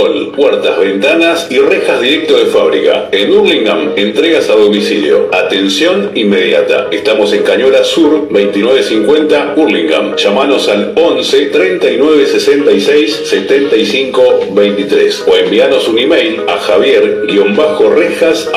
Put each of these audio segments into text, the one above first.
Puertas, ventanas y rejas directo de fábrica. En Hurlingham, entregas a domicilio. Atención inmediata. Estamos en Cañola Sur, 2950 Hurlingham. Llámanos al 11 39 66 75 23 o envíanos un email a javier-rejas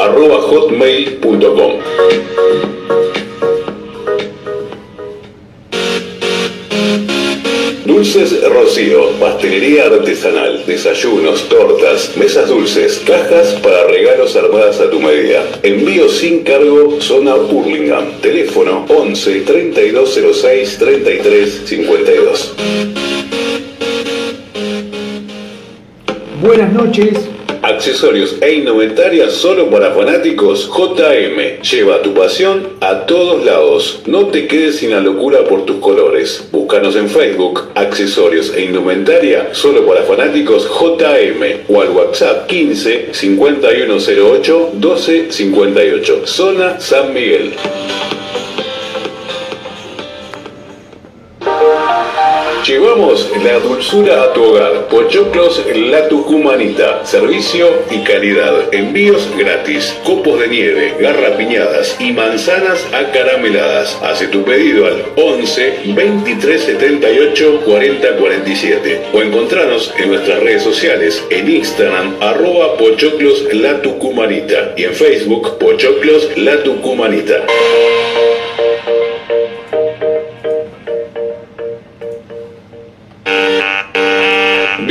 Dulces Rocío, pastelería artesanal, desayunos, tortas, mesas dulces, cajas para regalos armadas a tu medida. Envío sin cargo, zona Burlingame. Teléfono 11 3206 33 52. Buenas noches. Accesorios e indumentaria solo para fanáticos JM. Lleva tu pasión a todos lados. No te quedes sin la locura por tus colores. Búscanos en Facebook, Accesorios e Indumentaria solo para fanáticos JM o al WhatsApp 15 5108 1258. Zona San Miguel. Llevamos la dulzura a tu hogar. Pochoclos La Tucumanita. Servicio y calidad. Envíos gratis. Copos de nieve, garrapiñadas y manzanas acarameladas. Hace tu pedido al 11 23 78 40 47 o encontranos en nuestras redes sociales en Instagram arroba Pochoclos La Tucumanita y en Facebook Pochoclos La Tucumanita.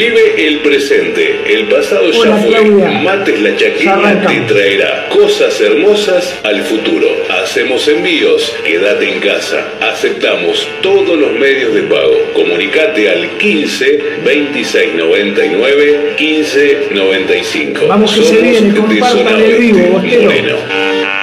Vive el presente, el pasado ya fue. Claudia. Mates la chaqueña te traerá cosas hermosas al futuro. Hacemos envíos, quédate en casa. Aceptamos todos los medios de pago. Comunicate al 15 26 99 15 95. Vamos que se Somos viene, compartan Zona el vivo. Moreno.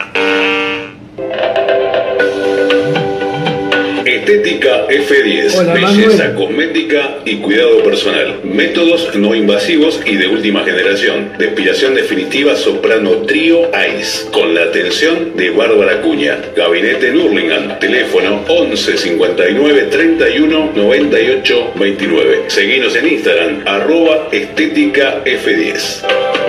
Estética F10, Hola, belleza Manuel. cosmética y cuidado personal. Métodos no invasivos y de última generación. Depilación definitiva soprano trío ICE, con la atención de Bárbara Cuña. Gabinete en Hurlingham, teléfono 11 59 31 98 29. Seguinos en Instagram, arroba estética F10.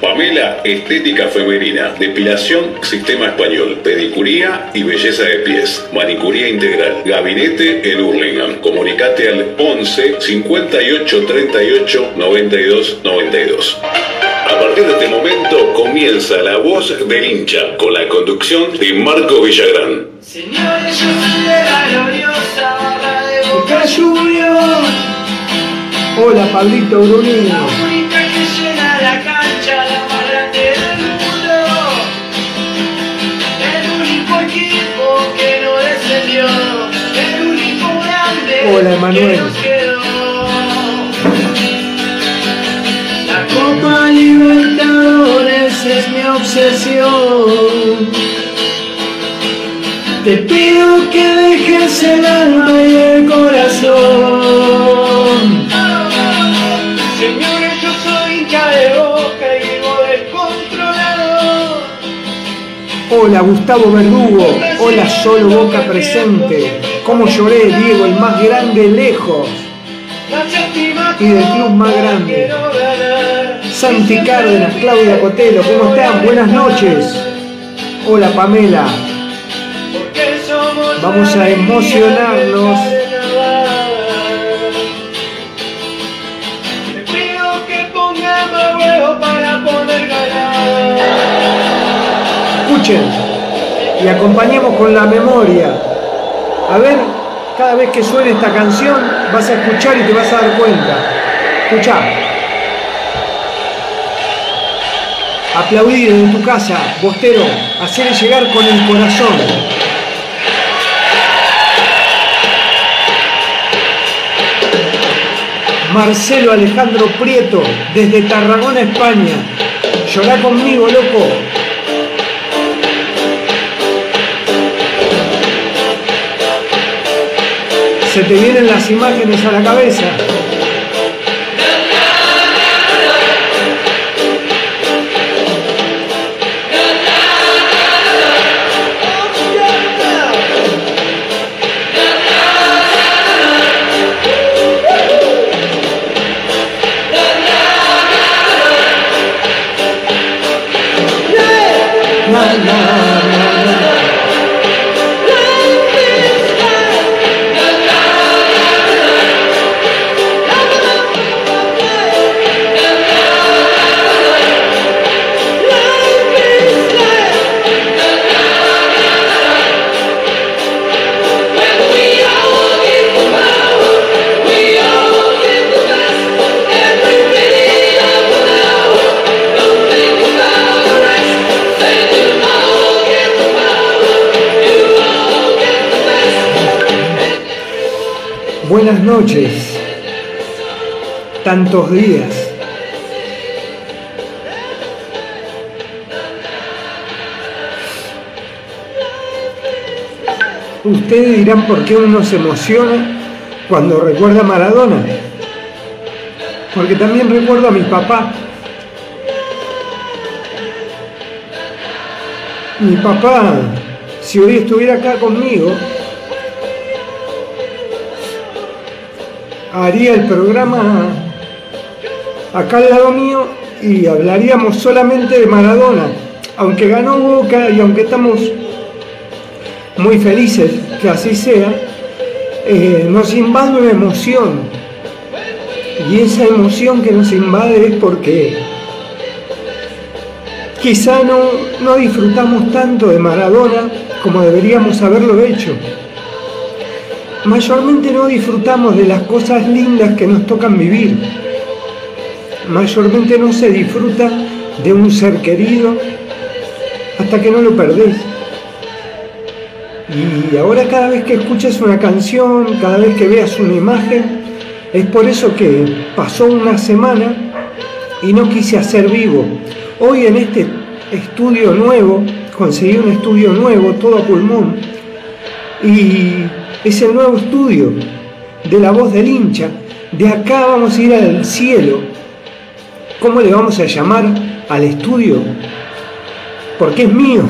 Pamela, estética femenina, depilación, sistema español, pedicuría y belleza de pies, manicuría integral, gabinete en Hurlingham. Comunicate al 11 58 38 92 92. A partir de este momento comienza la voz del hincha con la conducción de Marco Villagrán. Señores, yo soy de la gloriosa barra de Boca Juniors. Hola Pablito Bruni. Hola, Emanuel. que nos quedó. La Copa Libertadores es mi obsesión. Te pido que dejes el alma y el corazón. Señores, yo soy hincha de boca y vivo descontrolado. Hola Gustavo Verdugo. Hola Solo Boca presente. ¿Cómo lloré, Diego, el más grande lejos? Y del club más grande. Santi Cárdenas, Claudia Cotelo, ¿cómo están? Buenas noches. Hola Pamela. Vamos a emocionarnos. Escuchen y acompañemos con la memoria. A ver, cada vez que suene esta canción vas a escuchar y te vas a dar cuenta. Escucha. Aplaudir en tu casa, Bostero, hacer llegar con el corazón. Marcelo Alejandro Prieto, desde Tarragona, España. Llorá conmigo, loco. Se te vienen las imágenes a la cabeza. Buenas noches. Tantos días. Ustedes dirán por qué uno se emociona cuando recuerda a Maradona. Porque también recuerdo a mi papá. Mi papá, si hoy estuviera acá conmigo, haría el programa acá al lado mío y hablaríamos solamente de Maradona. Aunque ganó Boca y aunque estamos muy felices que así sea, eh, nos invade una emoción. Y esa emoción que nos invade es porque quizá no, no disfrutamos tanto de Maradona como deberíamos haberlo hecho. Mayormente no disfrutamos de las cosas lindas que nos tocan vivir. Mayormente no se disfruta de un ser querido hasta que no lo perdés. Y ahora cada vez que escuchas una canción, cada vez que veas una imagen, es por eso que pasó una semana y no quise hacer vivo. Hoy en este estudio nuevo, conseguí un estudio nuevo, todo a pulmón, y es el nuevo estudio de la voz del hincha. De acá vamos a ir al cielo. ¿Cómo le vamos a llamar al estudio? Porque es mío.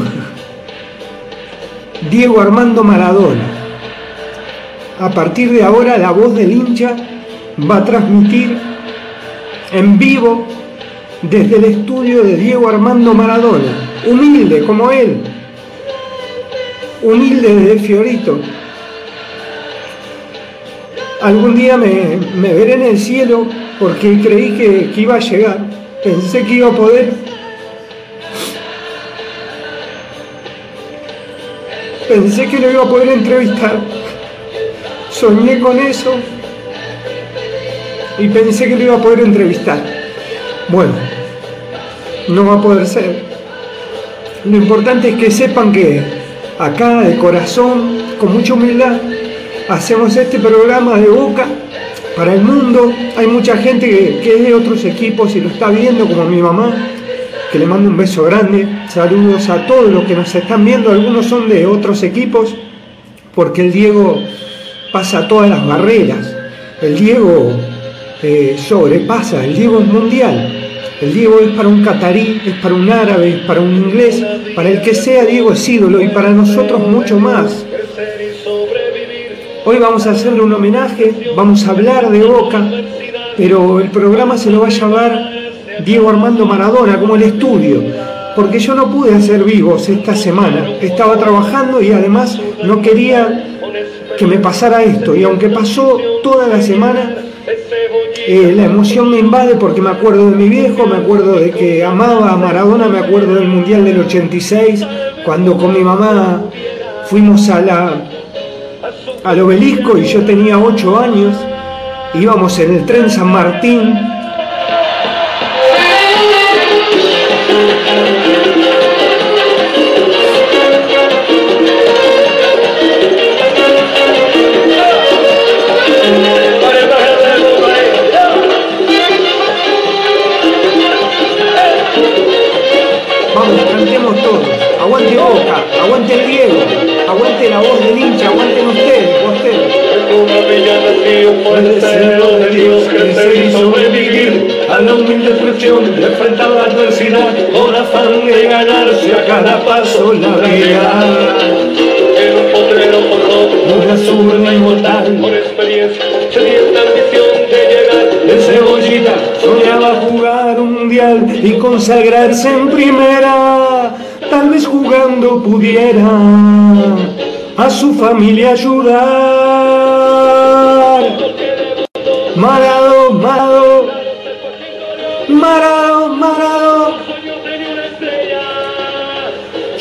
Diego Armando Maradona. A partir de ahora la voz del hincha va a transmitir en vivo desde el estudio de Diego Armando Maradona, humilde como él, humilde desde Fiorito. Algún día me, veré en el cielo porque creí que, que iba a llegar, pensé que iba a poder Pensé que lo iba a poder entrevistar. Soñé con eso y pensé que lo iba a poder entrevistar. Bueno, no va a poder ser. Lo importante es que sepan que acá de corazón, con mucha humildad, hacemos este programa de boca para el mundo. Hay mucha gente que, es de otros equipos y lo está viendo, como mi mamá, que le mando un beso grande. Saludos a todos los que nos están viendo. Algunos son de otros equipos, porque el Diego pasa todas las barreras. El Diego eh, sobrepasa, el Diego es mundial. El Diego es para un catarí, es para un árabe, es para un inglés, para el que sea Diego es ídolo y para nosotros mucho más. Hoy vamos a hacerle un homenaje, vamos a hablar de Boca, pero el programa se lo va a llamar Diego Armando Maradona, como el estudio, porque yo no pude hacer vivos esta semana, estaba trabajando y además no quería que me pasara esto, y aunque pasó toda la semana, eh, la emoción me invade porque me acuerdo de mi viejo, me acuerdo de que amaba a Maradona, me acuerdo del Mundial del 86, cuando con mi mamá fuimos a la, al obelisco y yo tenía 8 años, íbamos en el tren San Martín en primera. Tal vez jugando pudiera a su familia ayudar. Marado, Marado, Marado, Marado,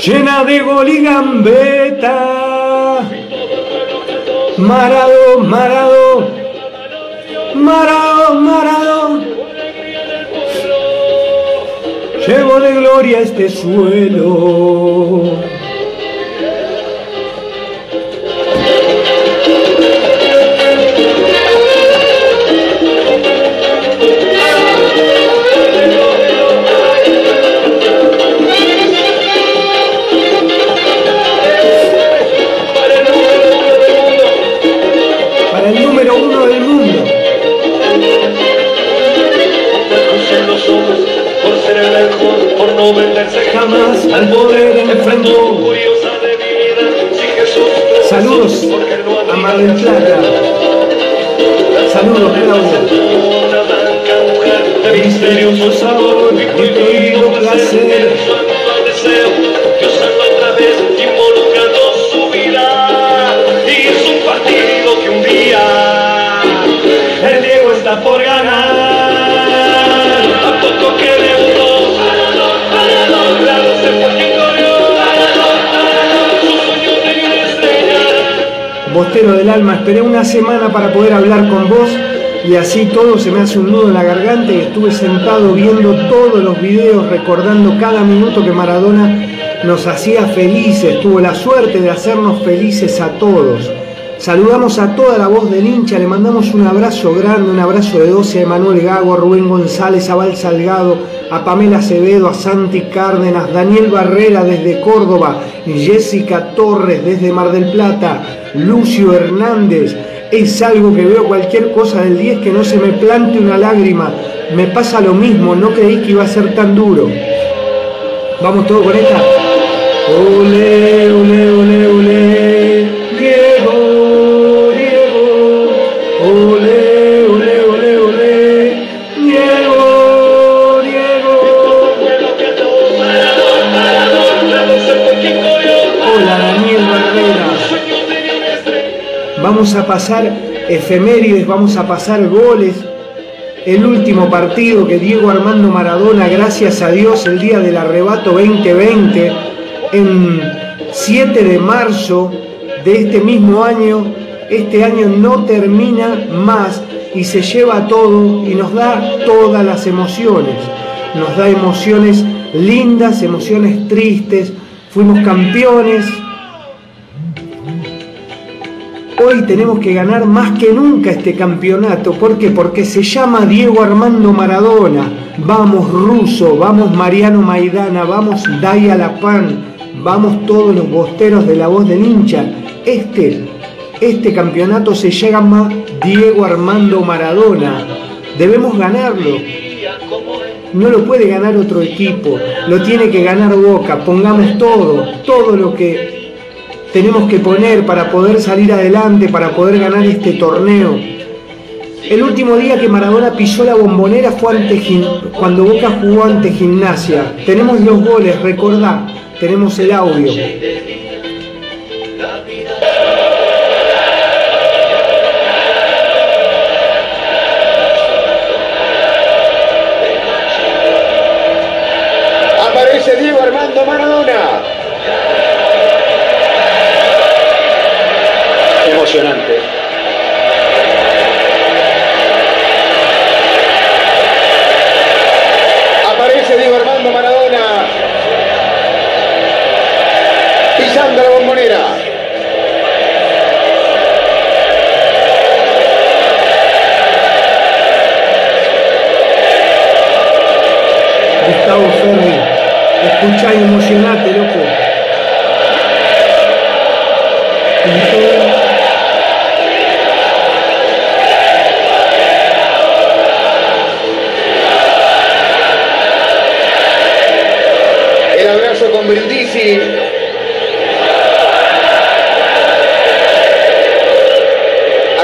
llena de gol y gambeta. Marado, Marado, Marado, Marado. De gloria este suelo. al poder del esplendor. Saludos a Mar del Plata. Saludos, Claudia. Misterioso sabor, divino placer. Dios a través, involucrando su vida. Y es un partido que un día el Diego está por ganar. Bostero del alma, esperé una semana para poder hablar con vos y así todo se me hace un nudo en la garganta y estuve sentado viendo todos los videos, recordando cada minuto que Maradona nos hacía felices, tuvo la suerte de hacernos felices a todos. Saludamos a toda la voz del hincha, le mandamos un abrazo grande, un abrazo de 12 a Emanuel Gago, a Rubén González, a Val Salgado, a Pamela Acevedo, a Santi Cárdenas, Daniel Barrera desde Córdoba, Jessica Torres desde Mar del Plata, Lucio Hernández. Es algo que veo cualquier cosa del 10 que no se me plante una lágrima. Me pasa lo mismo, no creí que iba a ser tan duro. Vamos todos con esta. Ole, ole, ole, ole. Pasar efemérides, vamos a pasar goles. El último partido que Diego Armando Maradona, gracias a Dios, el día del arrebato 2020, en 7 de marzo de este mismo año, este año no termina más y se lleva todo y nos da todas las emociones. Nos da emociones lindas, emociones tristes, fuimos campeones, Hoy tenemos que ganar más que nunca este campeonato. ¿Por qué? Porque se llama Diego Armando Maradona. Vamos Russo, vamos Mariano Maidana, vamos Daya Lapan, vamos todos los bosteros de la voz del hincha. Este, este campeonato se llama Diego Armando Maradona. Debemos ganarlo. No lo puede ganar otro equipo, lo tiene que ganar Boca. Pongamos todo, todo lo que tenemos que poner para poder salir adelante, para poder ganar este torneo. El último día que Maradona pisó la bombonera fue ante cuando Boca jugó ante Gimnasia. Tenemos los goles, recordá, tenemos el audio.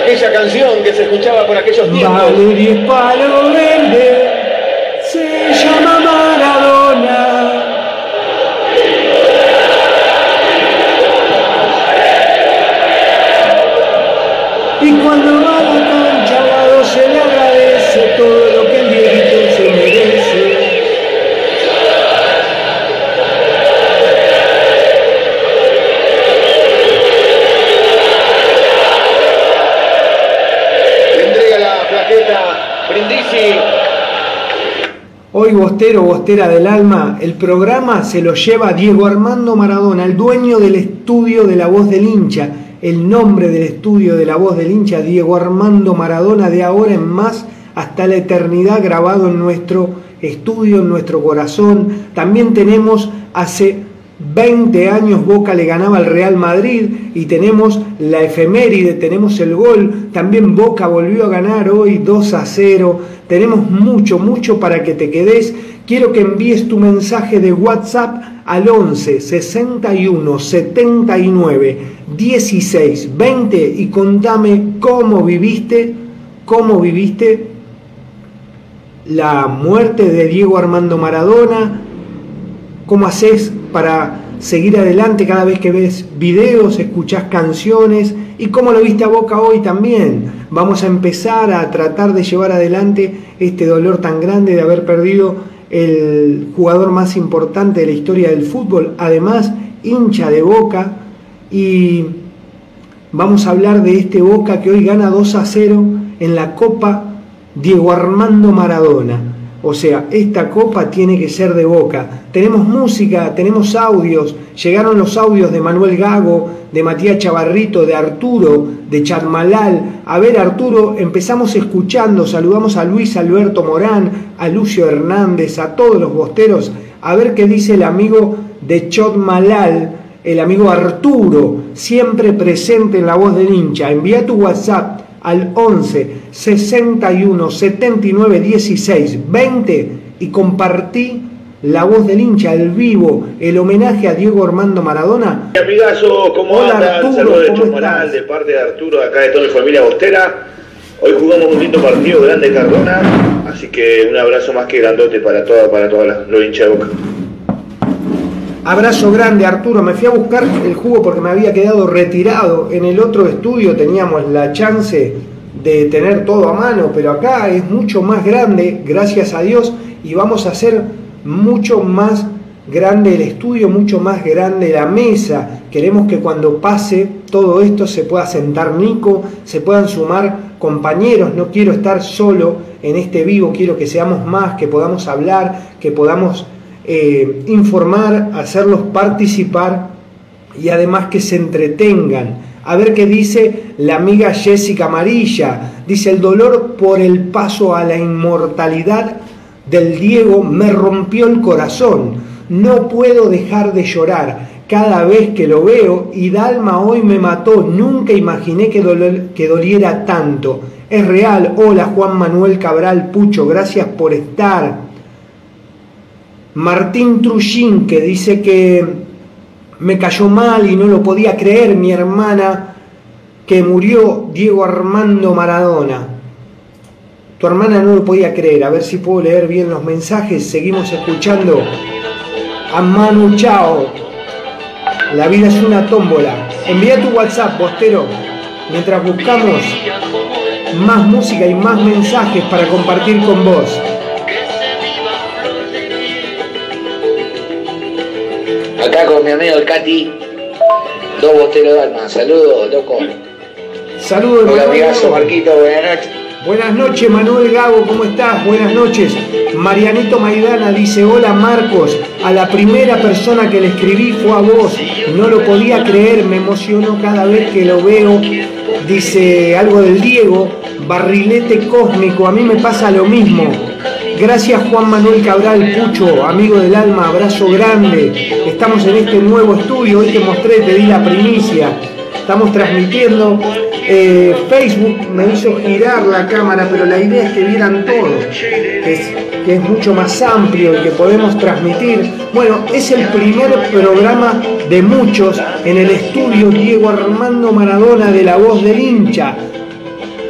Aquella canción que se escuchaba por aquellos tiempos. Hoy Bostero, Bostera del Alma, el programa se lo lleva Diego Armando Maradona, el dueño del estudio de la voz del hincha. El nombre del estudio de la voz del hincha, Diego Armando Maradona, de ahora en más hasta la eternidad grabado en nuestro estudio, en nuestro corazón. También tenemos hace 20 años Boca le ganaba al Real Madrid y tenemos la efeméride, tenemos el gol, también Boca volvió a ganar hoy 2 a 0, tenemos mucho, mucho para que te quedes. Quiero que envíes tu mensaje de WhatsApp al 11 61 79 16 20 y contame cómo viviste, cómo viviste la muerte de Diego Armando Maradona, cómo haces para seguir adelante cada vez que ves videos, escuchás canciones y cómo lo viste a Boca hoy también. Vamos a empezar a tratar de llevar adelante este dolor tan grande de haber perdido el jugador más importante de la historia del fútbol, además hincha de Boca y vamos a hablar de este Boca que hoy gana 2 a 0 en la Copa Diego Armando Maradona. O sea, esta copa tiene que ser de boca. Tenemos música, tenemos audios. Llegaron los audios de Manuel Gago, de Matías Chavarrito, de Arturo, de Charmalal. A ver, Arturo, empezamos escuchando. Saludamos a Luis Alberto Morán, a Lucio Hernández, a todos los bosteros. A ver qué dice el amigo de Chotmalal, el amigo Arturo, siempre presente en la voz del hincha. Envía tu WhatsApp al 11 61 79 16 20 y compartí la voz del hincha, el vivo, el homenaje a Diego Armando Maradona. Mi amigazo, ¿cómo Hola, andas? Arturo, Saludos de ¿cómo Chosmonal, estás? de parte de Arturo, acá de toda mi familia Bostera. Hoy jugamos un lindo partido grande Cardona, así que un abrazo más que grandote para toda, para todos los hinchas de Boca. Abrazo grande Arturo, me fui a buscar el jugo porque me había quedado retirado. En el otro estudio teníamos la chance de tener todo a mano, pero acá es mucho más grande, gracias a Dios, y vamos a hacer mucho más grande el estudio, mucho más grande la mesa. Queremos que cuando pase todo esto se pueda sentar Nico, se puedan sumar compañeros, no quiero estar solo en este vivo, quiero que seamos más, que podamos hablar, que podamos eh, informar, hacerlos participar y además que se entretengan. A ver qué dice la amiga Jessica Amarilla. Dice, el dolor por el paso a la inmortalidad del Diego me rompió el corazón. No puedo dejar de llorar cada vez que lo veo y Dalma hoy me mató. Nunca imaginé que, doliera tanto. Es real. Hola Juan Manuel Cabral Pucho, gracias por estar. Martín Trujín que dice que me cayó mal y no lo podía creer mi hermana que murió Diego Armando Maradona. Tu hermana no lo podía creer, a ver si puedo leer bien los mensajes. Seguimos escuchando a Manu Chao. La vida es una tómbola. Envía tu WhatsApp, postero, mientras buscamos más música y más mensajes para compartir con vos. Mi amigo el Cati, dos boteros de alma. Saludos, loco. Saludos, Hola, amigazo. Marquito, buenas noches. Buenas noches, Manuel Gago, ¿cómo estás? Buenas noches. Marianito Maidana dice, hola Marcos, a la primera persona que le escribí fue a vos, no lo podía creer, me emocionó cada vez que lo veo. Dice algo del Diego, barrilete cósmico, a mí me pasa lo mismo. Gracias Juan Manuel Cabral Pucho, amigo del alma, abrazo grande. Estamos en este nuevo estudio, hoy te mostré, te di la primicia. Estamos transmitiendo. eh, Facebook me hizo girar la cámara, pero la idea es que vieran todo, que es, es mucho más amplio y que podemos transmitir. Bueno, es el primer programa de muchos en el estudio Diego Armando Maradona de La Voz del Hincha.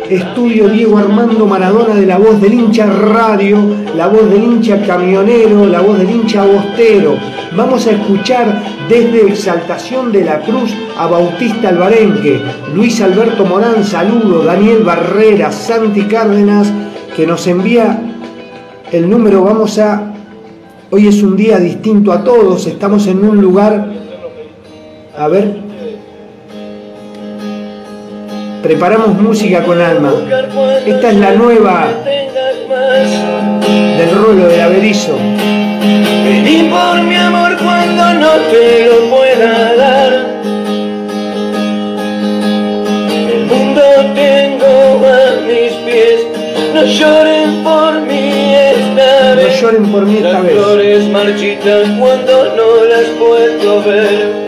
Estudio Diego Armando Maradona de La Voz del Hincha Radio, La Voz del Hincha Camionero, La Voz del Hincha Bostero. Vamos a escuchar desde Exaltación de la Cruz a Bautista Albarenque, Luis Alberto Morán, saludo, Daniel Barrera, Santi Cárdenas, que nos envía el número. Vamos a. Hoy es un día distinto a todos, estamos en un lugar. A ver. Preparamos música con alma. Esta es la nueva del rolo del averizo. Pedí por mi amor cuando no te lo pueda dar. El mundo tengo a mis pies. No lloren por mí esta No vez. lloren por mí esta Las vez. flores marchitan cuando no las puedo ver.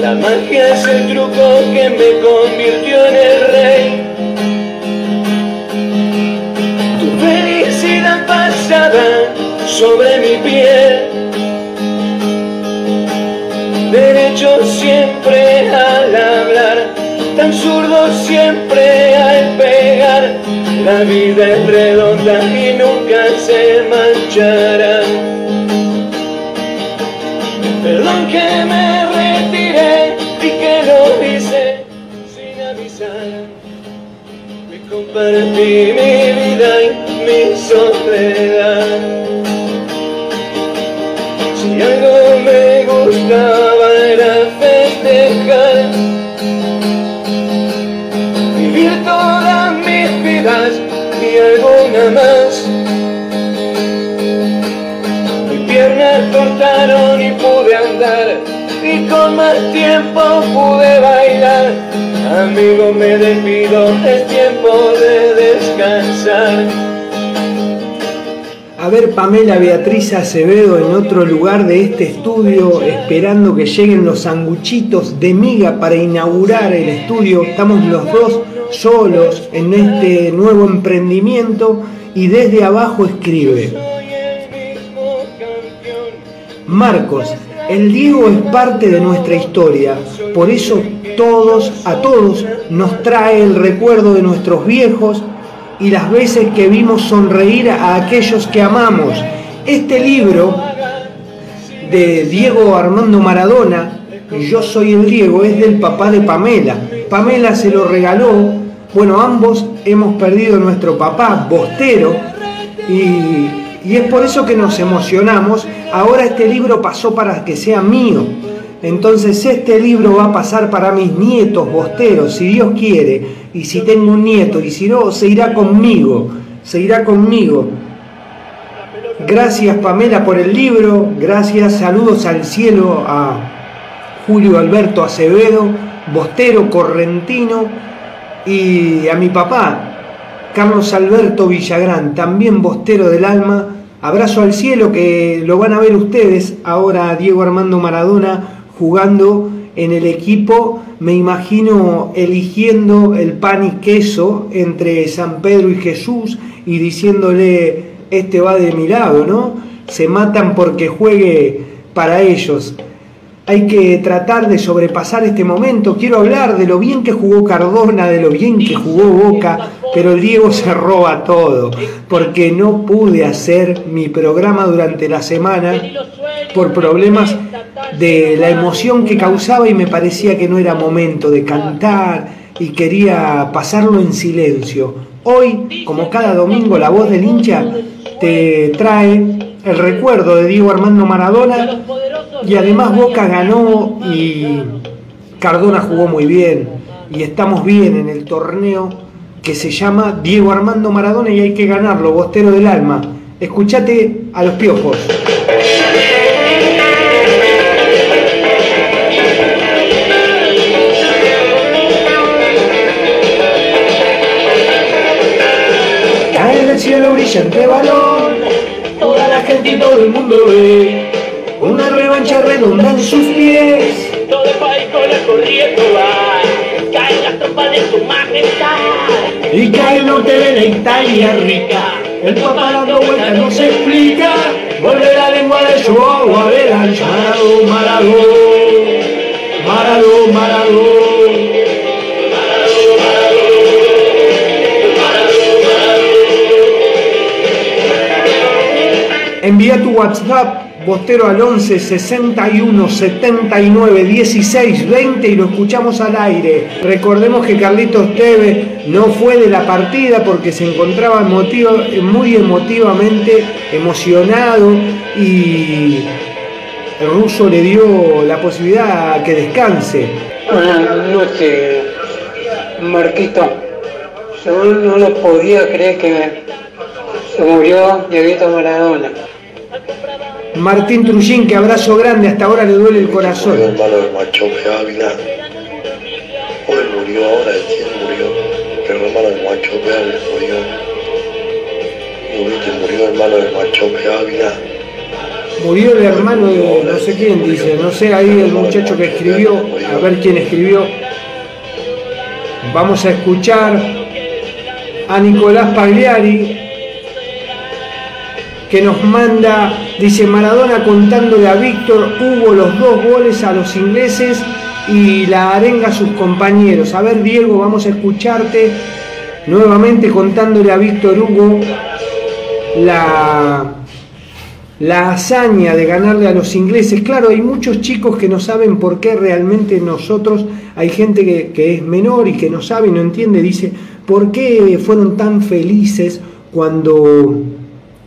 La magia es el truco que me convirtió en el rey. Tu felicidad pasada sobre mi piel. Derecho siempre al hablar, tan zurdo siempre al pegar. La vida es redonda y nunca se manchará. Perdón que me compartí mi vida y mi soledad. Si algo me gustaba era festejar, vivir todas mis vidas y alguna más. Mis piernas cortaron y pude andar y con más tiempo pude bailar. Amigo, me despido, es tiempo de descansar. A ver, Pamela Beatriz Acevedo en otro lugar de este estudio, esperando que lleguen los sanguchitos de miga para inaugurar el estudio. Estamos los dos solos en este nuevo emprendimiento y desde abajo escribe. Marcos, el Diego es parte de nuestra historia, por eso todos, a todos, nos trae el recuerdo de nuestros viejos y las veces que vimos sonreír a aquellos que amamos. Este libro de Diego Armando Maradona, Yo soy el Diego, es del papá de Pamela. Pamela se lo regaló, bueno, ambos hemos perdido a nuestro papá, Bostero, y, y es por eso que nos emocionamos. Ahora este libro pasó para que sea mío. Entonces este libro va a pasar para mis nietos bosteros, si Dios quiere, y si tengo un nieto, y si no, se irá conmigo, se irá conmigo. Gracias Pamela por el libro, gracias, saludos al cielo a Julio Alberto Acevedo, bostero correntino, y a mi papá, Carlos Alberto Villagrán, también bostero del alma. Abrazo al cielo que lo van a ver ustedes ahora Diego Armando Maradona jugando en el equipo, me imagino eligiendo el pan y queso entre San Pedro y Jesús y diciéndole, este va de mi lado, ¿no? Se matan porque juegue para ellos. Hay que tratar de sobrepasar este momento. Quiero hablar de lo bien que jugó Cardona, de lo bien que jugó Boca, pero el Diego se roba todo, porque no pude hacer mi programa durante la semana por problemas de la emoción que causaba y me parecía que no era momento de cantar y quería pasarlo en silencio. Hoy, como cada domingo, la voz del hincha te trae el recuerdo de Diego Armando Maradona y además Boca ganó y Cardona jugó muy bien y estamos bien en el torneo que se llama Diego Armando Maradona y hay que ganarlo, Bostero del Alma. Escuchate a los piojos. Cae del cielo brillante balón, toda la gente todo el mundo ve una revancha redonda en sus pies. Todo el país con el corriendo va, caen las tropas de su majestad. Y cae el norte de la Italia rica. El papá dando vueltas no se explica. Vuelve la lengua de su agua la Maradó, Maradó, Maradó, Maradó. Envía tu WhatsApp, Bostero al 11 61 79 16 20 y lo escuchamos al aire. Recordemos que Carlitos Tevez no fue de la partida porque se encontraba emotivo- muy emotivamente emocionado y el ruso le dio la posibilidad a que descanse. Buenas noches, Marquito. Yo no lo podía creer que se murió Dieguito Maradona. Martín Trujín, que abrazo grande, hasta ahora le duele el corazón. Murió hermano de Machope Ávila. Hoy murió, ahora recién murió. Pero hermano de Machope Ávila murió. Murió, murió de Machope Ávila. Murió el hermano de no sé quién, dice, no sé, ahí el muchacho que escribió, a ver quién escribió. Vamos a escuchar a Nicolás Pagliari, que nos manda, dice Maradona contándole a Víctor Hugo los dos goles a los ingleses y la arenga a sus compañeros. A ver, Diego, vamos a escucharte nuevamente contándole a Víctor Hugo la, la hazaña de ganarle a los ingleses. Claro, hay muchos chicos que no saben por qué realmente nosotros, hay gente que, que es menor y que no sabe y no entiende, dice, ¿por qué fueron tan felices cuando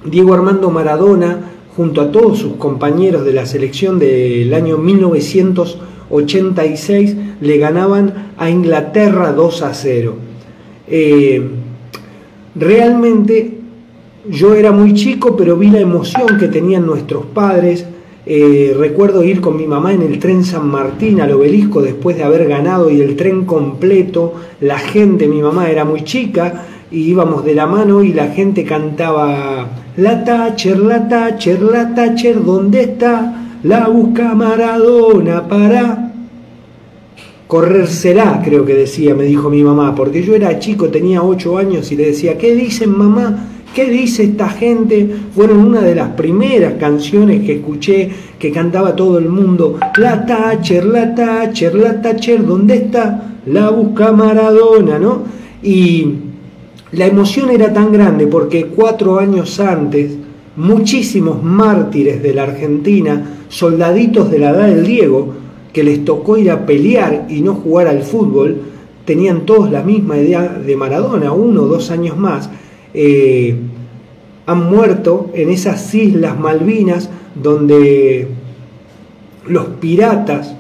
Diego Armando Maradona, junto a todos sus compañeros de la selección del año 1986, le ganaban a Inglaterra 2 a 0? Eh, realmente yo era muy chico, pero vi la emoción que tenían nuestros padres. Eh, recuerdo ir con mi mamá en el tren San Martín al obelisco después de haber ganado y el tren completo, la gente, mi mamá era muy chica y íbamos de la mano y la gente cantaba La Thatcher, la Thatcher, la Thatcher, ¿dónde está? La busca Maradona para corrérsela, creo que decía, me dijo mi mamá, porque yo era chico, tenía 8 años y le decía, ¿qué dicen mamá? ¿Qué dice esta gente? Fueron una de las primeras canciones que escuché que cantaba todo el mundo. La Thatcher, la Thatcher, la Thatcher, ¿dónde está? La busca Maradona, ¿no? Y la emoción era tan grande porque cuatro años antes, muchísimos mártires de la Argentina, soldaditos de la edad del Diego, que les tocó ir a pelear y no jugar al fútbol, tenían todos la misma idea de Maradona, uno o dos años más, eh, han muerto en esas islas Malvinas donde los piratas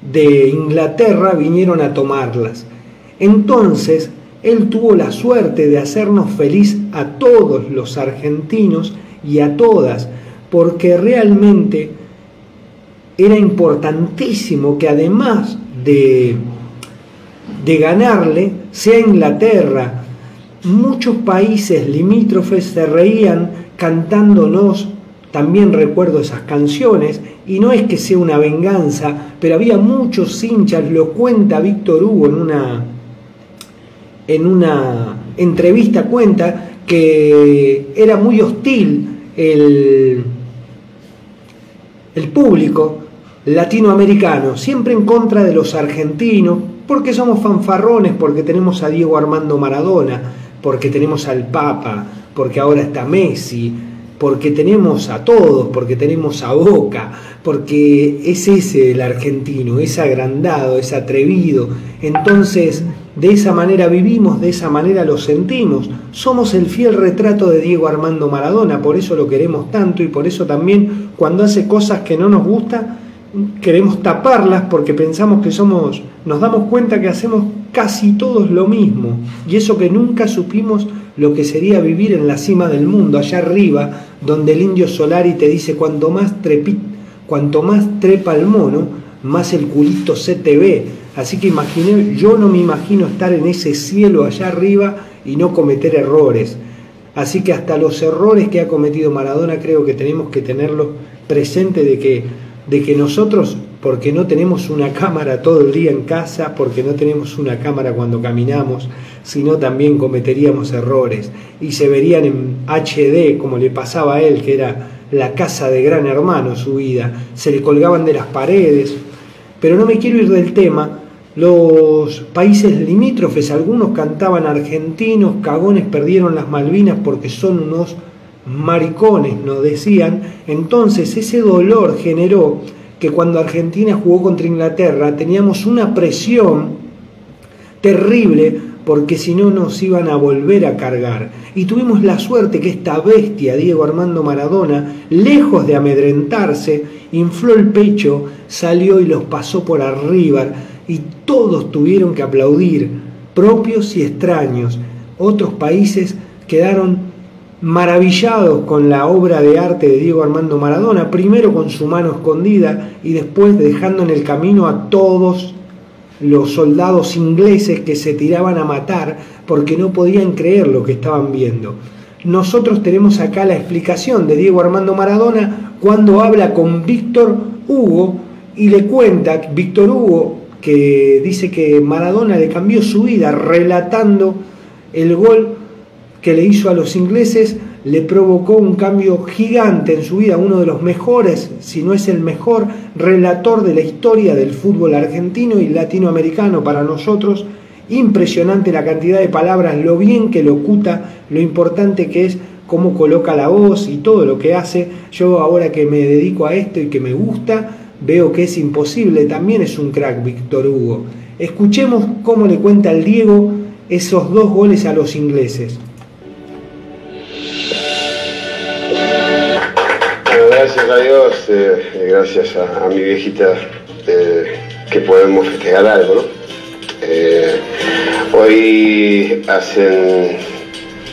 de Inglaterra vinieron a tomarlas. Entonces, él tuvo la suerte de hacernos feliz a todos los argentinos y a todas, porque realmente era importantísimo que además de, de ganarle, sea Inglaterra, muchos países limítrofes se reían cantándonos, también recuerdo esas canciones, y no es que sea una venganza, pero había muchos hinchas, lo cuenta Víctor Hugo en una, en una entrevista, cuenta que era muy hostil el, el público latinoamericano, siempre en contra de los argentinos, porque somos fanfarrones, porque tenemos a Diego Armando Maradona, porque tenemos al Papa, porque ahora está Messi, porque tenemos a todos, porque tenemos a Boca, porque es ese el argentino, es agrandado, es atrevido. Entonces, de esa manera vivimos, de esa manera lo sentimos. Somos el fiel retrato de Diego Armando Maradona, por eso lo queremos tanto y por eso también cuando hace cosas que no nos gusta, queremos taparlas porque pensamos que somos, nos damos cuenta que hacemos casi todos lo mismo. Y eso que nunca supimos lo que sería vivir en la cima del mundo, allá arriba, donde el indio Solari te dice cuanto más, trepi, cuanto más trepa el mono, más el culito se te ve. Así que imaginé, yo no me imagino estar en ese cielo allá arriba y no cometer errores. Así que hasta los errores que ha cometido Maradona creo que tenemos que tenerlos presente de que de que nosotros, porque no tenemos una cámara todo el día en casa, porque no tenemos una cámara cuando caminamos, sino también cometeríamos errores y se verían en HD como le pasaba a él, que era la casa de gran hermano su vida, se le colgaban de las paredes. Pero no me quiero ir del tema, los países limítrofes, algunos cantaban argentinos, cagones perdieron las Malvinas porque son unos maricones, nos decían, entonces ese dolor generó que cuando Argentina jugó contra Inglaterra teníamos una presión terrible porque si no nos iban a volver a cargar. Y tuvimos la suerte que esta bestia, Diego Armando Maradona, lejos de amedrentarse, infló el pecho, salió y los pasó por arriba y todos tuvieron que aplaudir, propios y extraños. Otros países quedaron maravillados con la obra de arte de Diego Armando Maradona, primero con su mano escondida y después dejando en el camino a todos los soldados ingleses que se tiraban a matar porque no podían creer lo que estaban viendo. Nosotros tenemos acá la explicación de Diego Armando Maradona cuando habla con Víctor Hugo y le cuenta, Víctor Hugo, que dice que Maradona le cambió su vida relatando el gol que le hizo a los ingleses, le provocó un cambio gigante en su vida, uno de los mejores, si no es el mejor relator de la historia del fútbol argentino y latinoamericano para nosotros. Impresionante la cantidad de palabras, lo bien que locuta, lo importante que es cómo coloca la voz y todo lo que hace. Yo ahora que me dedico a esto y que me gusta, veo que es imposible. También es un crack Víctor Hugo. Escuchemos cómo le cuenta el Diego esos dos goles a los ingleses. gracias a Dios, eh, gracias a, mi viejita, eh, que podemos festejar algo, ¿no? Eh, hoy hacen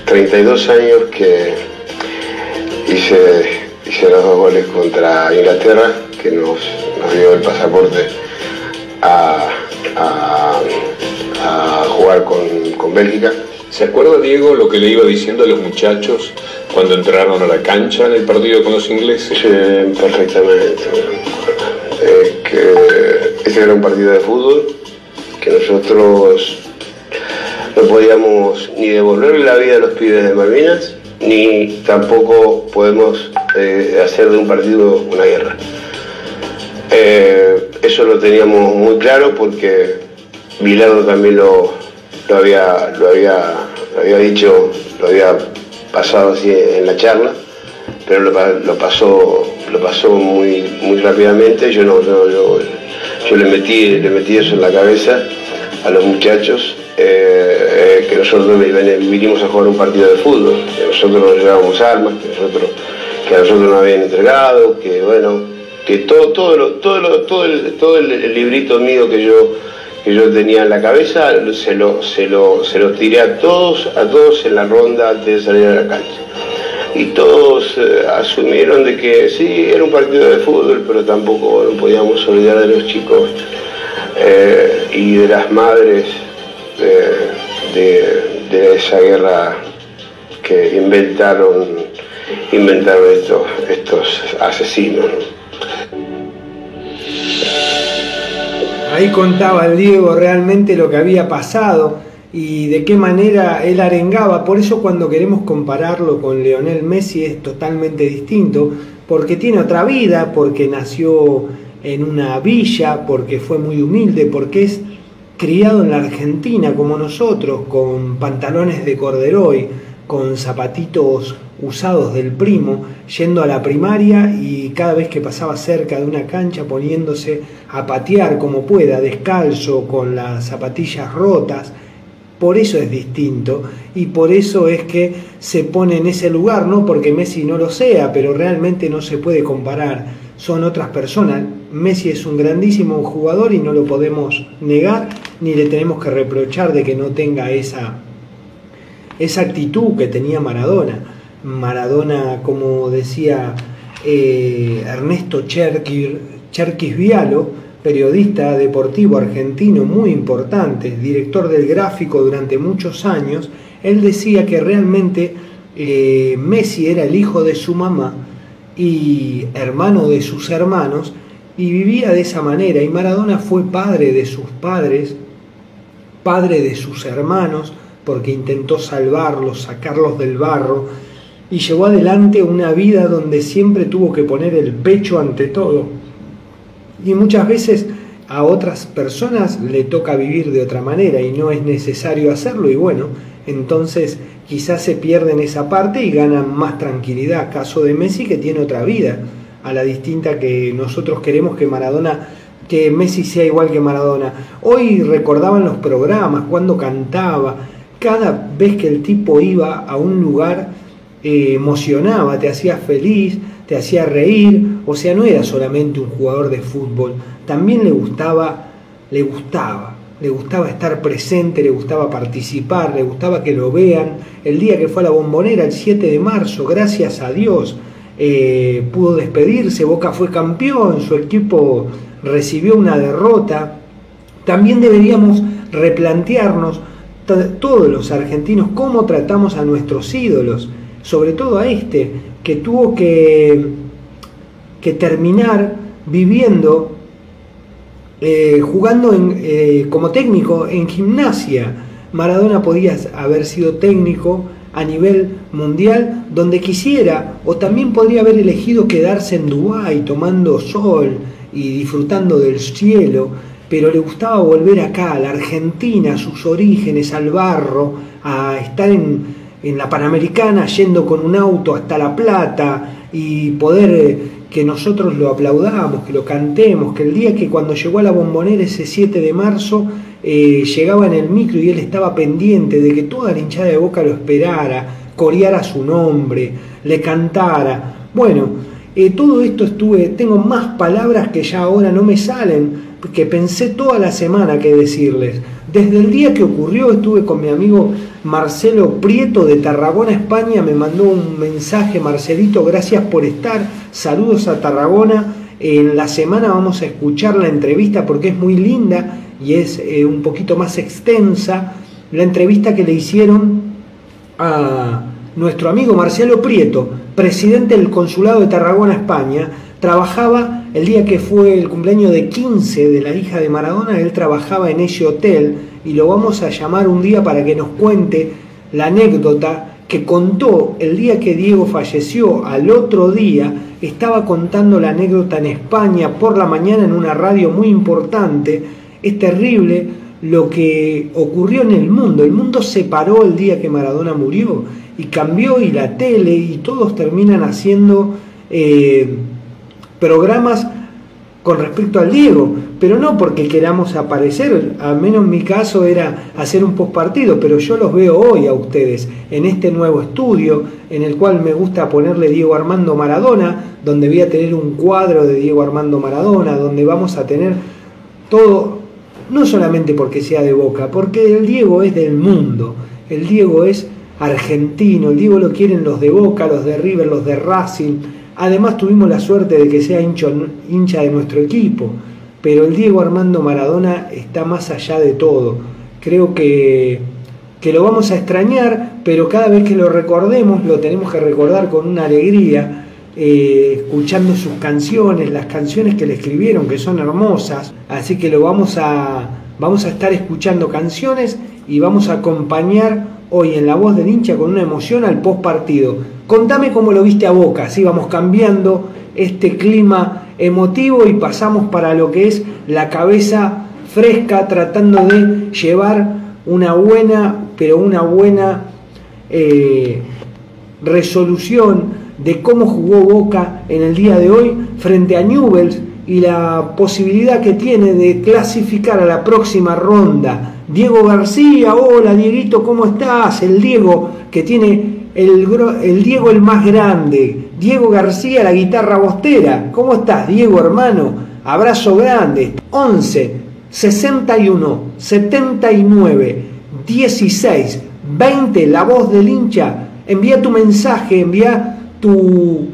32 años que hice, hice los dos goles contra Inglaterra, que nos, nos dio el pasaporte a, a, a jugar con, con Bélgica. ¿Se acuerda, Diego, lo que le iba diciendo a los muchachos cuando entraron a la cancha en el partido con los ingleses? Sí, perfectamente. Que ese era un partido de fútbol que nosotros no podíamos ni devolverle la vida a los pibes de Malvinas, ni tampoco podemos eh, hacer de un partido una guerra. Eh, eso lo teníamos muy claro porque Bilardo también lo, había, lo había, lo había dicho, lo había pasado así en la charla, pero lo, pasó, lo pasó muy, muy rápidamente. Yo no, yo, yo, le metí, le metí eso en la cabeza a los muchachos. Eh, que nosotros vinimos a jugar un partido de fútbol, que nosotros no llevábamos armas, que nosotros, que a nosotros nos habían entregado, que bueno, que todo, todo, lo, todo, todo, el, librito mío que yo que yo tenía en la cabeza, se lo, se lo, se lo tiré a todos, a todos en la ronda antes de salir a la cancha. Y todos eh, asumieron de que sí, era un partido de fútbol, pero tampoco no podíamos olvidar de los chicos eh, y de las madres de, de, de, esa guerra que inventaron, inventaron estos, estos asesinos. Ahí contaba el Diego realmente lo que había pasado y de qué manera él arengaba. Por eso cuando queremos compararlo con Leonel Messi es totalmente distinto, porque tiene otra vida, porque nació en una villa, porque fue muy humilde, porque es criado en la Argentina como nosotros, con pantalones de corderoy, con zapatitos usados del primo, yendo a la primaria y cada vez que pasaba cerca de una cancha poniéndose a patear como pueda, descalzo, con las zapatillas rotas. Por eso es distinto y por eso es que se pone en ese lugar, no porque Messi no lo sea, pero realmente no se puede comparar, son otras personas. Messi es un grandísimo jugador y no lo podemos negar ni le tenemos que reprochar de que no tenga esa, esa actitud que tenía Maradona. Maradona, como decía eh, Ernesto Cherkis, Vialo, periodista deportivo argentino muy importante, director del gráfico durante muchos años, él decía que realmente eh, Messi era el hijo de su mamá y hermano de sus hermanos y vivía de esa manera y Maradona fue padre de sus padres, padre de sus hermanos, porque intentó salvarlos, sacarlos del barro y llevó adelante una vida donde siempre tuvo que poner el pecho ante todo. Y muchas veces a otras personas le toca vivir de otra manera y no es necesario hacerlo y bueno, entonces quizás se pierden esa parte y ganan más tranquilidad. Caso de Messi que tiene otra vida, a la distinta que nosotros queremos que Maradona que Messi sea igual que Maradona. Hoy recordaban los programas, cuando cantaba, cada vez que el tipo iba a un lugar emocionaba, te hacía feliz, te hacía reír, o sea, no era solamente un jugador de fútbol, también le gustaba, le gustaba, le gustaba estar presente, le gustaba participar, le gustaba que lo vean. El día que fue a la bombonera, el 7 de marzo, gracias a Dios, eh, pudo despedirse, Boca fue campeón, su equipo recibió una derrota. También deberíamos replantearnos todos los argentinos cómo tratamos a nuestros ídolos, sobre todo a este, que tuvo que, que terminar viviendo, eh, jugando en, eh, como técnico en gimnasia. Maradona podía haber sido técnico, a nivel mundial donde quisiera o también podría haber elegido quedarse en Dubái tomando sol y disfrutando del cielo, pero le gustaba volver acá, a la Argentina, a sus orígenes, al barro, a estar en, en la Panamericana yendo con un auto hasta La Plata y poder eh, que nosotros lo aplaudamos, que lo cantemos, que el día que cuando llegó a la bombonera ese 7 de marzo eh, llegaba en el micro y él estaba pendiente de que toda la hinchada de boca lo esperara, coreara su nombre, le cantara. Bueno, eh, todo esto estuve, tengo más palabras que ya ahora no me salen, que pensé toda la semana que decirles. Desde el día que ocurrió estuve con mi amigo Marcelo Prieto de Tarragona, España, me mandó un mensaje, Marcelito, gracias por estar, saludos a Tarragona. En la semana vamos a escuchar la entrevista porque es muy linda y es eh, un poquito más extensa. La entrevista que le hicieron a nuestro amigo Marcelo Prieto, presidente del Consulado de Tarragona, España, trabajaba el día que fue el cumpleaños de 15 de la hija de Maradona, él trabajaba en ese hotel y lo vamos a llamar un día para que nos cuente la anécdota que contó el día que Diego falleció, al otro día estaba contando la anécdota en España por la mañana en una radio muy importante. Es terrible lo que ocurrió en el mundo. El mundo se paró el día que Maradona murió y cambió y la tele y todos terminan haciendo eh, programas con respecto al Diego, pero no porque queramos aparecer, al menos en mi caso era hacer un postpartido, pero yo los veo hoy a ustedes en este nuevo estudio en el cual me gusta ponerle Diego Armando Maradona, donde voy a tener un cuadro de Diego Armando Maradona, donde vamos a tener todo, no solamente porque sea de boca, porque el Diego es del mundo, el Diego es argentino, el Diego lo quieren los de Boca, los de River, los de Racing, Además tuvimos la suerte de que sea hincha de nuestro equipo, pero el Diego Armando Maradona está más allá de todo. Creo que, que lo vamos a extrañar, pero cada vez que lo recordemos lo tenemos que recordar con una alegría, eh, escuchando sus canciones, las canciones que le escribieron, que son hermosas. Así que lo vamos a, vamos a estar escuchando canciones y vamos a acompañar hoy en la voz del hincha con una emoción al post partido. Contame cómo lo viste a Boca, así vamos cambiando este clima emotivo y pasamos para lo que es la cabeza fresca tratando de llevar una buena, pero una buena eh, resolución de cómo jugó Boca en el día de hoy frente a Newells y la posibilidad que tiene de clasificar a la próxima ronda. Diego García, hola Dieguito, ¿cómo estás? El Diego que tiene el, Diego el más grande, Diego García, la guitarra bostera. ¿Cómo estás, Diego, hermano? Abrazo grande. 11 61 79 16 20, la voz del hincha. Envía tu mensaje, envía tu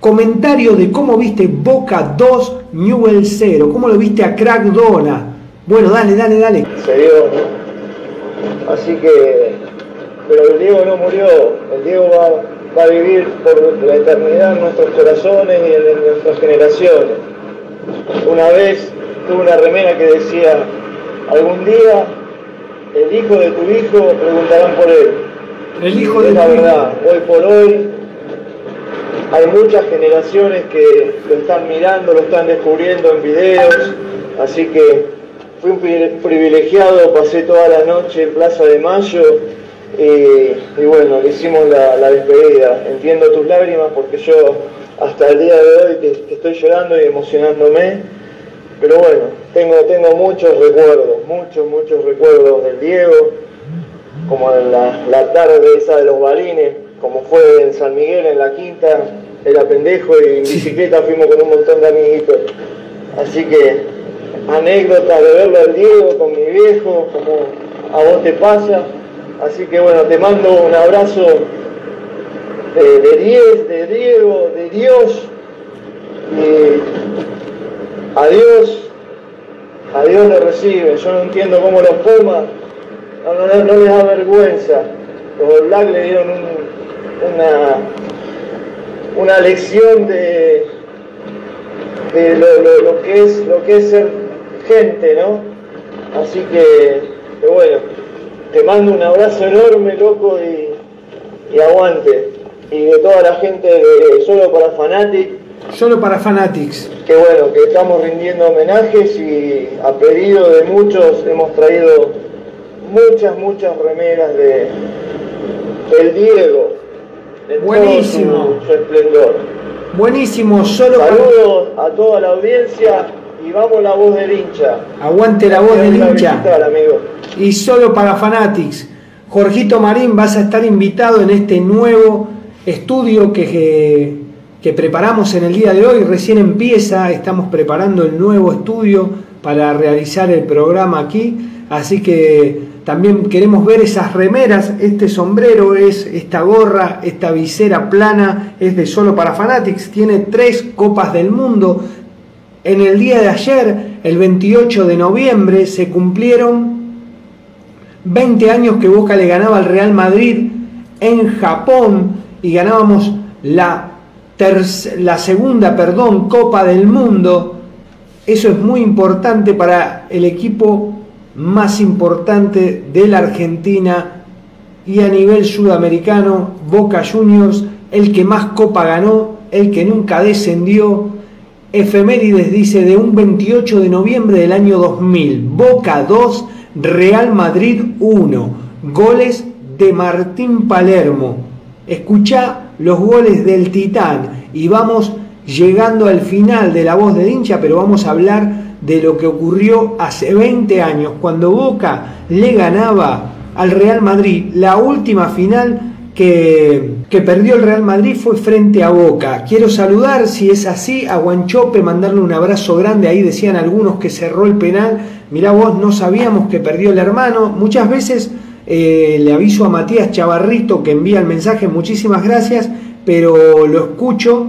comentario de cómo viste Boca 2, Newell 0, cómo lo viste a Crack Dona. Bueno, dale, dale, dale. Así que pero el Diego no murió, el Diego va, a vivir por la eternidad en nuestros corazones y en, nuestras generaciones. Una vez tuve una remera que decía, algún día el hijo de tu hijo preguntarán por él. El hijo de la verdad, hoy por hoy hay muchas generaciones que lo están mirando, lo están descubriendo en videos, así que fui un privilegiado, pasé toda la noche en Plaza de Mayo y, bueno, hicimos la, despedida. Entiendo tus lágrimas porque yo hasta el día de hoy que, estoy llorando y emocionándome. Pero bueno, tengo, tengo muchos recuerdos, muchos, muchos recuerdos del Diego, como en la, tarde esa de los balines, como fue en San Miguel, en la quinta, era pendejo y en bicicleta fuimos con un montón de amiguitos. Así que anécdota de verlo al Diego con mi viejo, como a vos te pasa. Así que bueno, te mando un abrazo de, de Diez, de Diego, de Dios. Y a Dios, a Dios le recibe. Yo no entiendo cómo los Pumas no, les da vergüenza. Los Black le dieron una, una lección de, de lo, que es, lo que es ser gente, ¿no? Así que, que bueno te mando un abrazo enorme, loco, y, y aguante. Y de toda la gente de Solo para Fanatic, Solo para Fanatics. que bueno, que estamos rindiendo homenajes y a pedido de muchos hemos traído muchas, muchas remeras de el Diego. Todo Buenísimo. su- su esplendor. Buenísimo, solo para... Saludos a toda la audiencia y vamos la voz del hincha. Aguante la voz del hincha. visitar, amigo. y solo para Fanatics. Jorgito Marín, vas a estar invitado en este nuevo estudio que, que, que preparamos en el día de hoy. Recién empieza, estamos preparando el nuevo estudio para realizar el programa aquí. Así que también queremos ver esas remeras. Este sombrero es esta gorra, esta visera plana, es de solo para Fanatics. Tiene tres copas del mundo. En el día de ayer, el 28 de noviembre, se cumplieron 20 años que Boca le ganaba al Real Madrid en Japón y ganábamos la, la segunda perdón, Copa del Mundo. Eso es muy importante para el equipo más importante de la Argentina y a nivel sudamericano, Boca Juniors, el que más copa ganó, el que nunca descendió. Efemérides dice de un 28 de noviembre del año 2000, Boca 2, Real Madrid 1, goles de Martín Palermo. Escucha los goles del Titán y vamos llegando al final de la voz del hincha, pero vamos a hablar de lo que ocurrió hace 20 años, cuando Boca le ganaba al Real Madrid. La última final que, que perdió el Real Madrid fue frente a Boca. Quiero saludar, si es así, a Guanchope, mandarle un abrazo grande. Ahí decían algunos que cerró el penal. Mirá vos, no sabíamos que perdió el hermano. Muchas veces eh, le aviso a Matías Chavarrito que envía el mensaje, muchísimas gracias, pero lo escucho.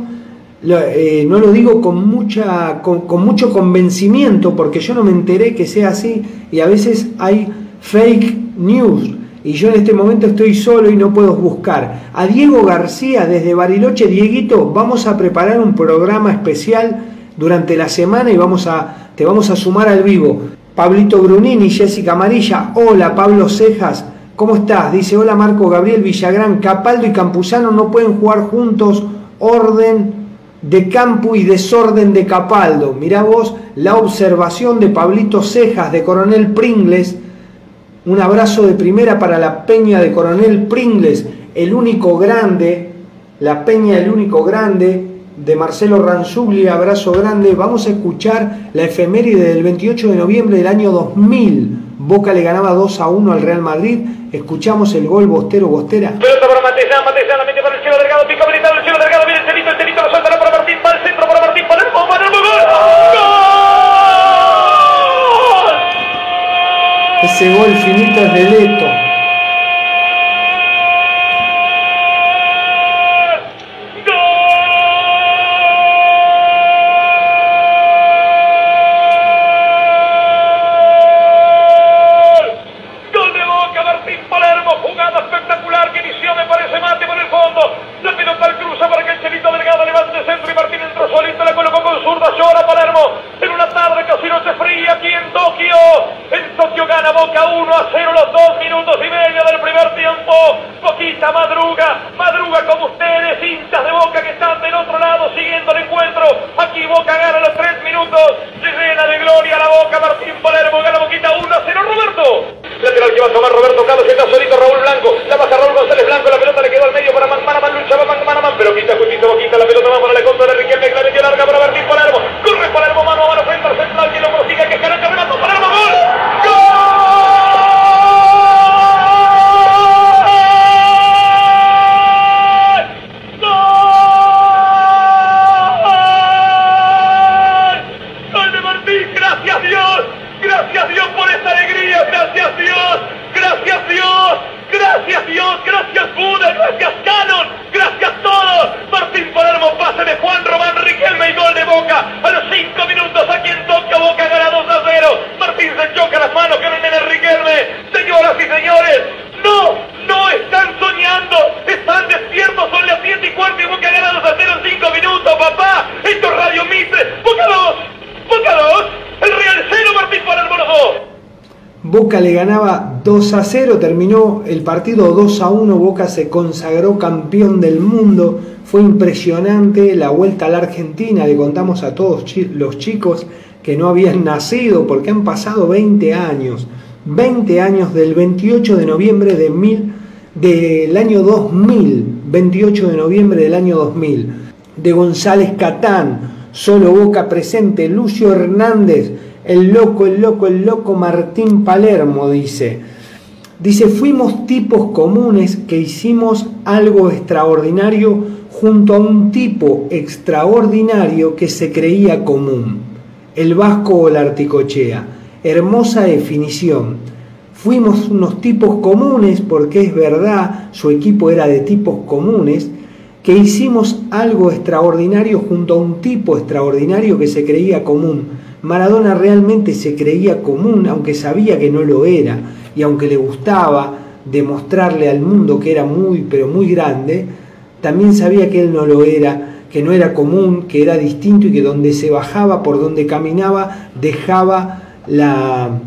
Eh, no lo digo con, mucha, con mucho convencimiento porque yo no me enteré que sea así y a veces hay fake news y yo en este momento estoy solo y no puedo buscar. A Diego García desde Bariloche, Dieguito, vamos a preparar un programa especial durante la semana y vamos a, te vamos a sumar al vivo. Pablito Brunini, Jessica Amarilla, hola Pablo Cejas, ¿cómo estás? Dice, hola Marco Gabriel Villagrán, Capaldo y Campuzano no pueden jugar juntos, orden de campo y desorden de Capaldo. Mirá vos la observación de Pablito Cejas, de Coronel Pringles. Un abrazo de primera para la peña de Coronel Pringles, el único grande, la peña el único grande de Marcelo Ranzugli, abrazo grande. Vamos a escuchar la efeméride del 28 de noviembre del año 2000. Boca le ganaba 2 a 1 al Real Madrid. Escuchamos el gol Bostero Bostera. Pelota para Matellán, Matellán la mete para el cielo delgado, pica habilitado el cielo delgado, viene el Ese gol finito es Roberto Carlos, está solito Raúl Blanco, la baja le ganaba 2 a 0 terminó el partido 2 a 1, Boca se consagró campeón del mundo, fue impresionante la vuelta a la Argentina, le contamos a todos los chicos que no habían nacido porque han pasado 20 años, 20 años del 28 de noviembre de mil, del año 2000, 28 de noviembre del año 2000, de González Catán, solo Boca presente, Lucio Hernández, el loco, el loco, el loco Martín Palermo, dice. Dice, fuimos tipos comunes que hicimos algo extraordinario junto a un tipo extraordinario que se creía común. El vasco o la articochea. Hermosa definición. Fuimos unos tipos comunes, porque es verdad, su equipo era de tipos comunes, que hicimos algo extraordinario junto a un tipo extraordinario que se creía común. Maradona realmente se creía común, aunque sabía que no lo era, y aunque le gustaba demostrarle al mundo que era muy, pero muy grande, también sabía que él no lo era, que no era común, que era distinto y que donde se bajaba, por donde caminaba, dejaba la,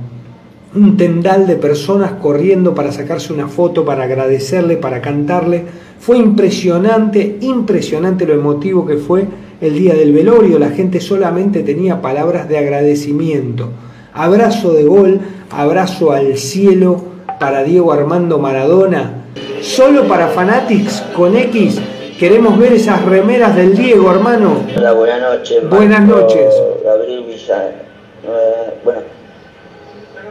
un tendal de personas corriendo para sacarse una foto, para agradecerle, para cantarle. Fue impresionante, impresionante lo emotivo que fue el día del velorio. La gente solamente tenía palabras de agradecimiento. Abrazo de gol, abrazo al cielo para Diego Armando Maradona. Solo para Fanatics con X. Queremos ver esas remeras del Diego, hermano. Hola, buenas noches. Buenas noches. Gabriel Villar. Eh, bueno,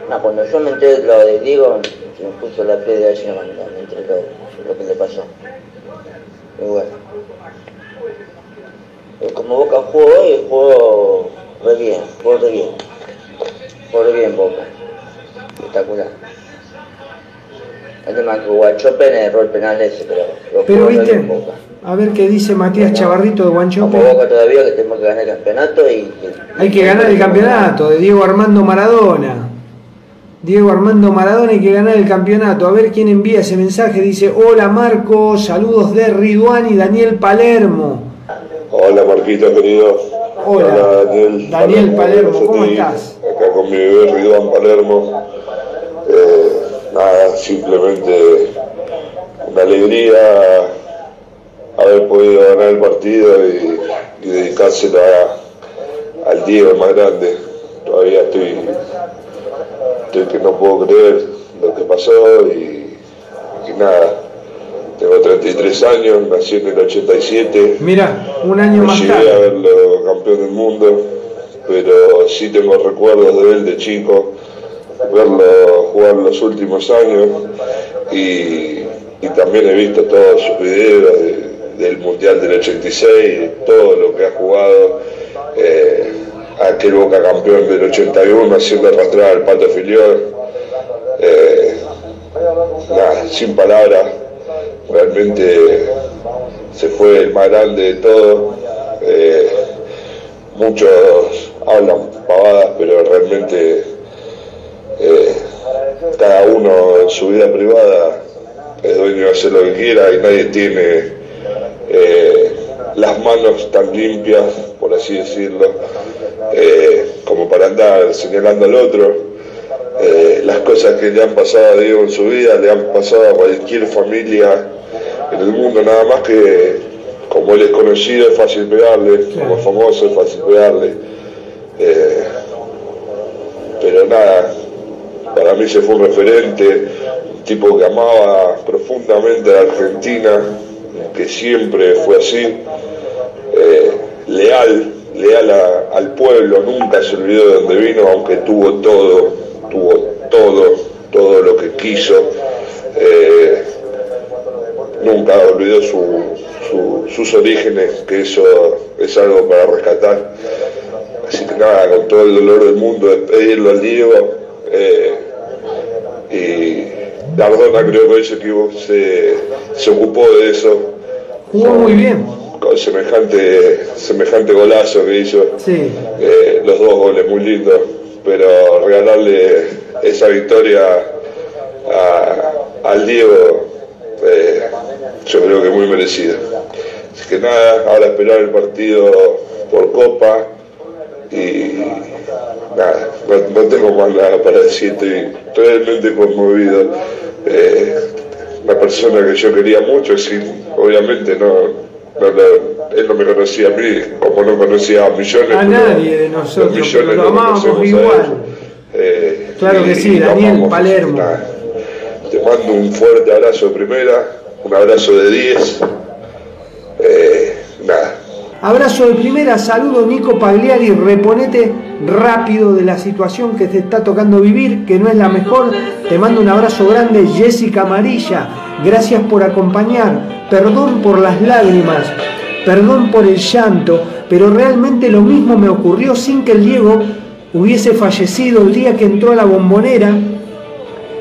no, cuando yo me enteré de lo de Diego, se me puso la piel de gallina mandando entre lo, lo que le pasó. Y bueno. Eh, Como Boca jugó hoy, jugó re bien, jugó re bien. Jugó re bien Boca. Espectacular. Tema que Guachope erró el penal ese, pero lo Pero viste, bien Boca. a ver qué dice Matías Chavarrito de Como Guanchope. Boca todavía que tenemos que ganar el campeonato y... Hay que ganar el campeonato de Diego Armando Maradona. Diego Armando Maradona hay que ganar el campeonato. A ver quién envía ese mensaje. Dice, hola Marco, saludos de Riduán y Daniel Palermo. Hola Marquito querido. Hola, Daniel. Daniel Palermo, ¿cómo STI, estás? Acá con mi bebé Ridwan Palermo. Eh, nada, simplemente una alegría haber podido ganar el partido y, y dedicárselo a- al Diego más grande. Todavía estoy, estoy que no puedo creer lo que pasó y, y nada. Tengo 33 años, nací en el 87. Mira, un año No más llegué a verlo campeón del mundo, pero sí tengo recuerdos de él de chico, verlo jugar los últimos años y, y también he visto todos sus videos de- del Mundial del 86, todo lo que ha jugado, eh, aquel Boca campeón del 81 haciendo arrastrar al Pato Filiol. Eh, nada, sin palabras, realmente se fue el más grande de todo. Eh, muchos hablan pavadas, pero realmente eh, cada uno en su vida privada es dueño de hacer lo que quiera y nadie tiene eh, las manos tan limpias, por así decirlo, eh, como para andar señalando al otro. Eh, las cosas que le han pasado a Diego en su vida le han pasado a cualquier familia en el mundo, nada más que como él es conocido es fácil pegarle, como es famoso es fácil pegarle. Eh, pero nada, para mí se fue un referente, un tipo que amaba profundamente a la Argentina, que siempre fue así, eh, leal, leal a- al pueblo, nunca se olvidó de donde vino, aunque tuvo todo, tuvo todo, todo lo que quiso. eh, nunca olvidó su- su- sus orígenes, que eso es algo para rescatar. Así que nada, con todo el dolor del mundo, despedirlo al Diego. eh, y Dardona creo que se, equivo- se, se ocupó de eso. Jugó muy bien. Con semejante, semejante golazo que hizo. Sí. Eh, los dos goles muy lindos, pero regalarle esa victoria al Diego, eh, yo creo que muy merecida. Así que nada, ahora esperar el partido por Copa y nada, no, tengo más nada para decir, estoy realmente conmovido. Eh, una persona que yo quería mucho, sí, obviamente no, no lo- él no me conocía a mí, como no conocía a millones. A nadie de nosotros, millones pero lo amábamos igual. Eh, Claro que y- sí, y lo Daniel. Palermo. Nada, Te mando un fuerte abrazo de primera, un abrazo de 10. Eh, nada, Abrazo de primera, saludo Nico Pagliari, reponete rápido de la situación que te está tocando vivir, que no es la mejor. Te mando un abrazo grande, Jessica Amarilla. Gracias por acompañar. Perdón por las lágrimas, perdón por el llanto, pero realmente lo mismo me ocurrió sin que el Diego hubiese fallecido el día que entró a la bombonera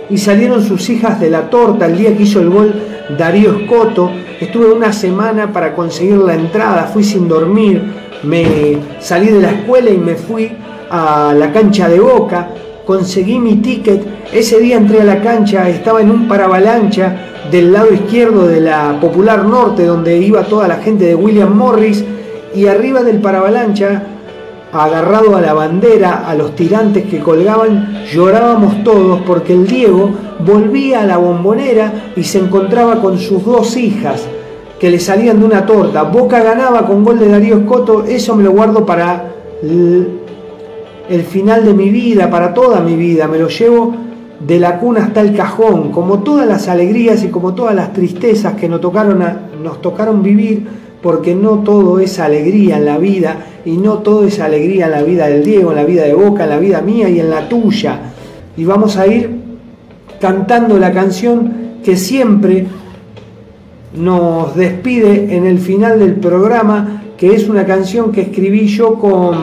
y salieron sus hijas de la torta el día que hizo el gol Darío Escoto. Estuve una semana para conseguir la entrada, fui sin dormir, me salí de la escuela y me fui a la cancha de Boca, conseguí mi ticket, ese día entré a la cancha, estaba en un paravalancha del lado izquierdo de la Popular Norte, donde iba toda la gente de William Morris, y arriba del paravalancha agarrado a la bandera, a los tirantes que colgaban, llorábamos todos porque el Diego volvía a la bombonera y se encontraba con sus dos hijas que le salían de una torta. Boca ganaba con gol de Darío Escoto, eso me lo guardo para el final de mi vida, para toda mi vida, me lo llevo de la cuna hasta el cajón, como todas las alegrías y como todas las tristezas que nos tocaron, nos tocaron vivir, porque no todo es alegría en la vida y no todo es alegría en la vida del Diego, en la vida de Boca, en la vida mía y en la tuya. Y vamos a ir cantando la canción que siempre nos despide en el final del programa, que es una canción que escribí yo con,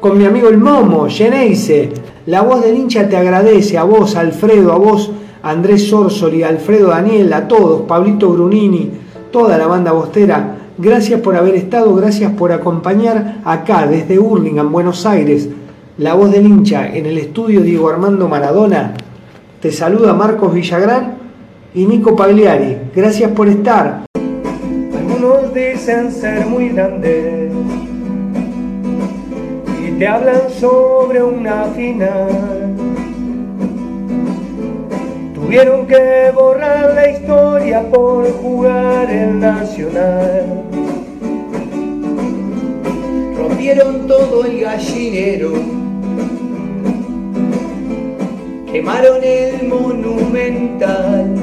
con mi amigo el Momo, Geneise. La voz del hincha te agradece, a vos, Alfredo, a vos, Andrés Sorsoli, Alfredo Daniel, a todos, Pablito Brunini, toda la banda bostera. Gracias por haber estado, gracias por acompañar acá desde Hurlingham, Buenos Aires. La voz del hincha en el estudio Diego Armando Maradona. Te saluda Marcos Villagrán y Nico Pagliari. Gracias por estar. Algunos dicen ser muy grandes y te hablan sobre una final. Tuvieron que borrar la historia por jugar el Nacional. Rompieron todo el gallinero, quemaron el monumental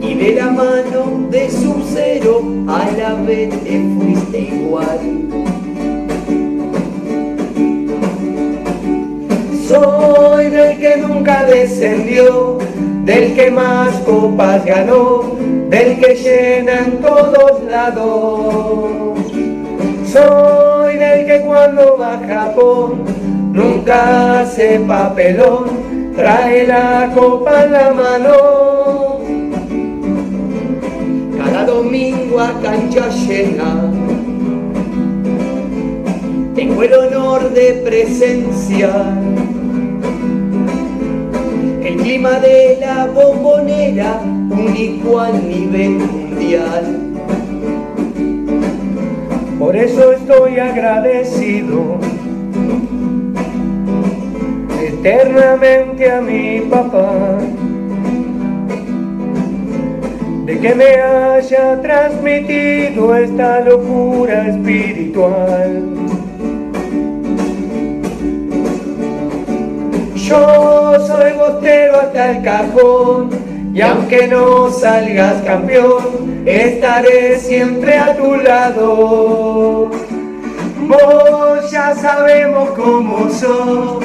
y de la mano de su cero a la vez te fuiste igual. Soy del que nunca descendió, del que más copas ganó, del que llena en todos lados. Soy del que cuando va a nunca hace papelón, trae la copa en la mano. Cada domingo a cancha llena, tengo el honor de presenciar el clima de la bombonera, único a nivel mundial. Por eso estoy agradecido eternamente a mi papá de que me haya transmitido esta locura espiritual. Yo soy bostero hasta el cajón y aunque no salgas campeón, estaré siempre a tu lado. Vos ya sabemos cómo sos,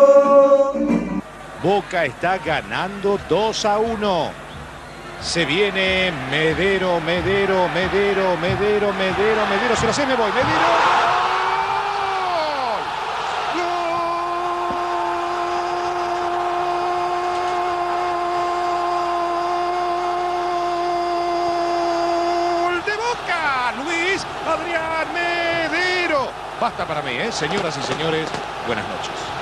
Boca está ganando 2 a 1. Se viene Medero, Medero, Medero, Medero, Medero, Medero. Se lo sé, me voy. Medero. Adrián Medero. Basta para mí, ¿eh? señoras y señores, buenas noches.